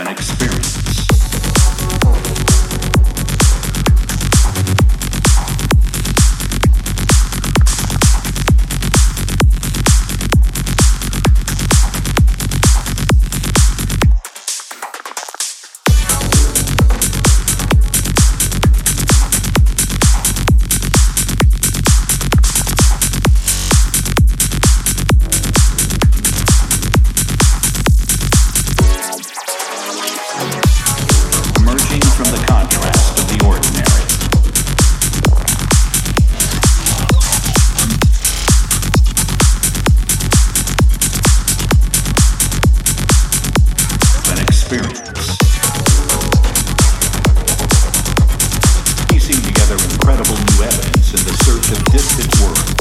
an experience. Piecing together incredible new evidence in the search of distant worlds.